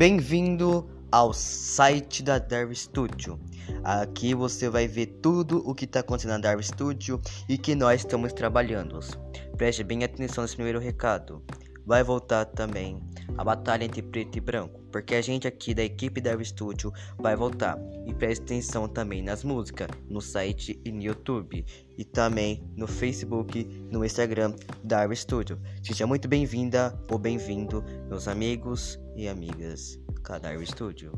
Bem-vindo ao site da Darwin Studio. Aqui você vai ver tudo o que está acontecendo na Darwin Studio e que nós estamos trabalhando. Preste bem atenção nesse primeiro recado. Vai voltar também a batalha entre preto e branco, porque a gente aqui da equipe Darwin Studio vai voltar. E preste atenção também nas músicas, no site e no YouTube, e também no Facebook, no Instagram Darwin Studio. Seja muito bem-vinda ou bem-vindo, meus amigos e amigas. Cadar Studio.